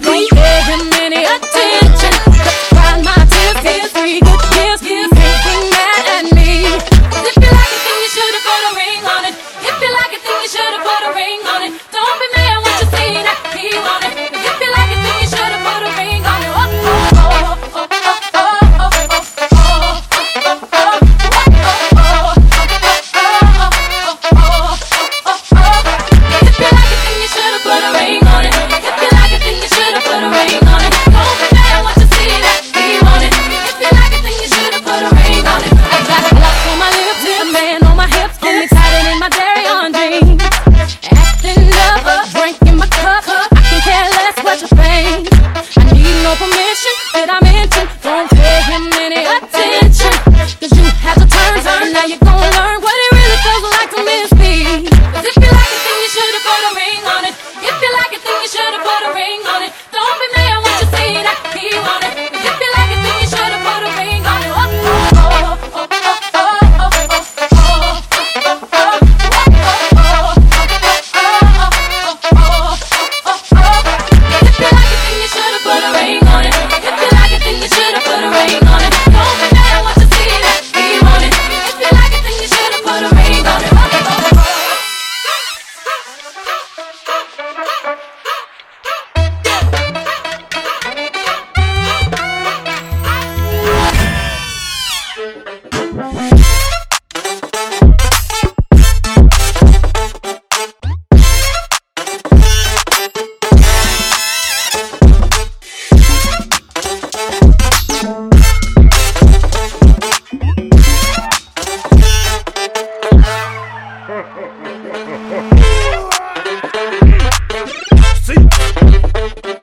baby. Every minute. minute. Sim.